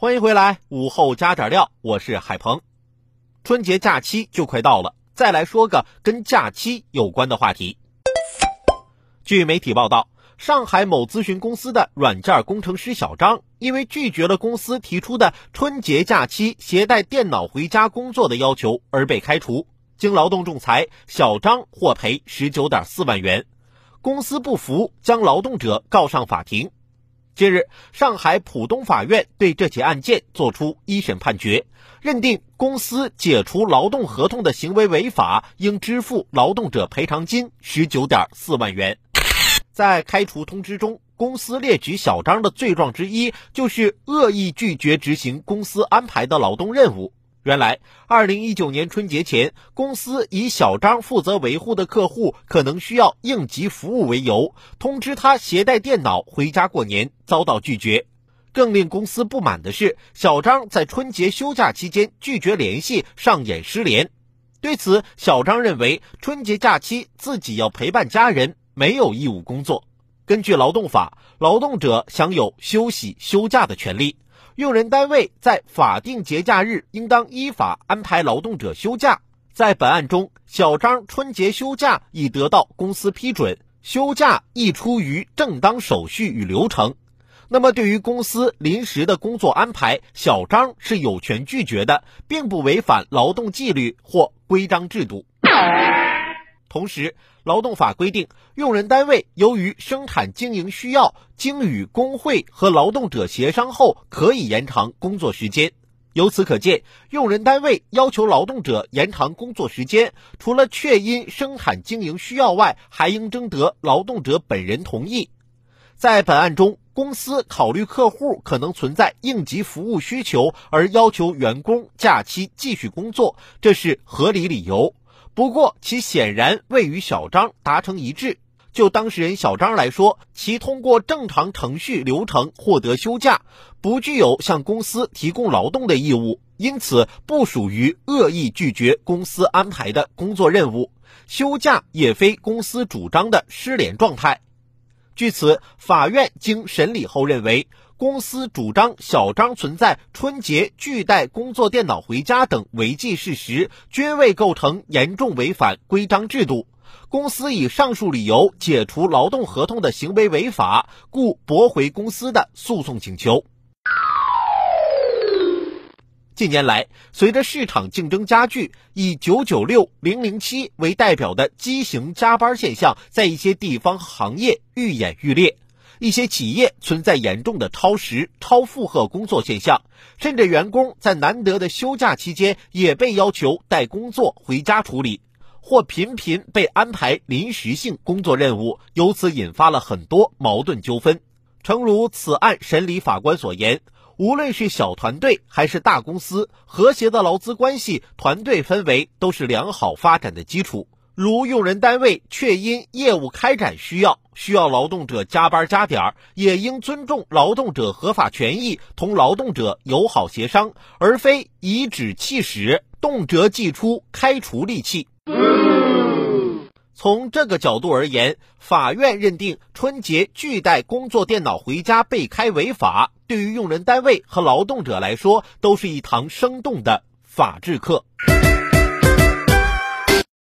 欢迎回来，午后加点料，我是海鹏。春节假期就快到了，再来说个跟假期有关的话题。据媒体报道，上海某咨询公司的软件工程师小张，因为拒绝了公司提出的春节假期携带电脑回家工作的要求而被开除。经劳动仲裁，小张获赔十九点四万元。公司不服，将劳动者告上法庭。近日，上海浦东法院对这起案件作出一审判决，认定公司解除劳动合同的行为违法，应支付劳动者赔偿金十九点四万元。在开除通知中，公司列举小张的罪状之一就是恶意拒绝执行公司安排的劳动任务。原来，二零一九年春节前，公司以小张负责维护的客户可能需要应急服务为由，通知他携带电脑回家过年，遭到拒绝。更令公司不满的是，小张在春节休假期间拒绝联系，上演失联。对此，小张认为春节假期自己要陪伴家人。没有义务工作。根据劳动法，劳动者享有休息休假的权利。用人单位在法定节假日应当依法安排劳动者休假。在本案中，小张春节休假已得到公司批准，休假亦出于正当手续与流程。那么，对于公司临时的工作安排，小张是有权拒绝的，并不违反劳动纪律或规章制度。同时，劳动法规定，用人单位由于生产经营需要，经与工会和劳动者协商后，可以延长工作时间。由此可见，用人单位要求劳动者延长工作时间，除了确因生产经营需要外，还应征得劳动者本人同意。在本案中，公司考虑客户可能存在应急服务需求，而要求员工假期继续工作，这是合理理由。不过，其显然未与小张达成一致。就当事人小张来说，其通过正常程序流程获得休假，不具有向公司提供劳动的义务，因此不属于恶意拒绝公司安排的工作任务。休假也非公司主张的失联状态。据此，法院经审理后认为。公司主张小张存在春节拒带工作电脑回家等违纪事实，均未构成严重违反规章制度。公司以上述理由解除劳动合同的行为违法，故驳回公司的诉讼请求。近年来，随着市场竞争加剧，以“九九六”“零零七”为代表的畸形加班现象在一些地方行业愈演愈烈。一些企业存在严重的超时、超负荷工作现象，甚至员工在难得的休假期间也被要求带工作回家处理，或频频被安排临时性工作任务，由此引发了很多矛盾纠纷。诚如此案审理法官所言，无论是小团队还是大公司，和谐的劳资关系、团队氛围都是良好发展的基础。如用人单位确因业务开展需要，需要劳动者加班加点儿，也应尊重劳动者合法权益，同劳动者友好协商，而非颐指气使，动辄即出开除利器。从这个角度而言，法院认定春节拒带工作电脑回家被开违法，对于用人单位和劳动者来说，都是一堂生动的法治课。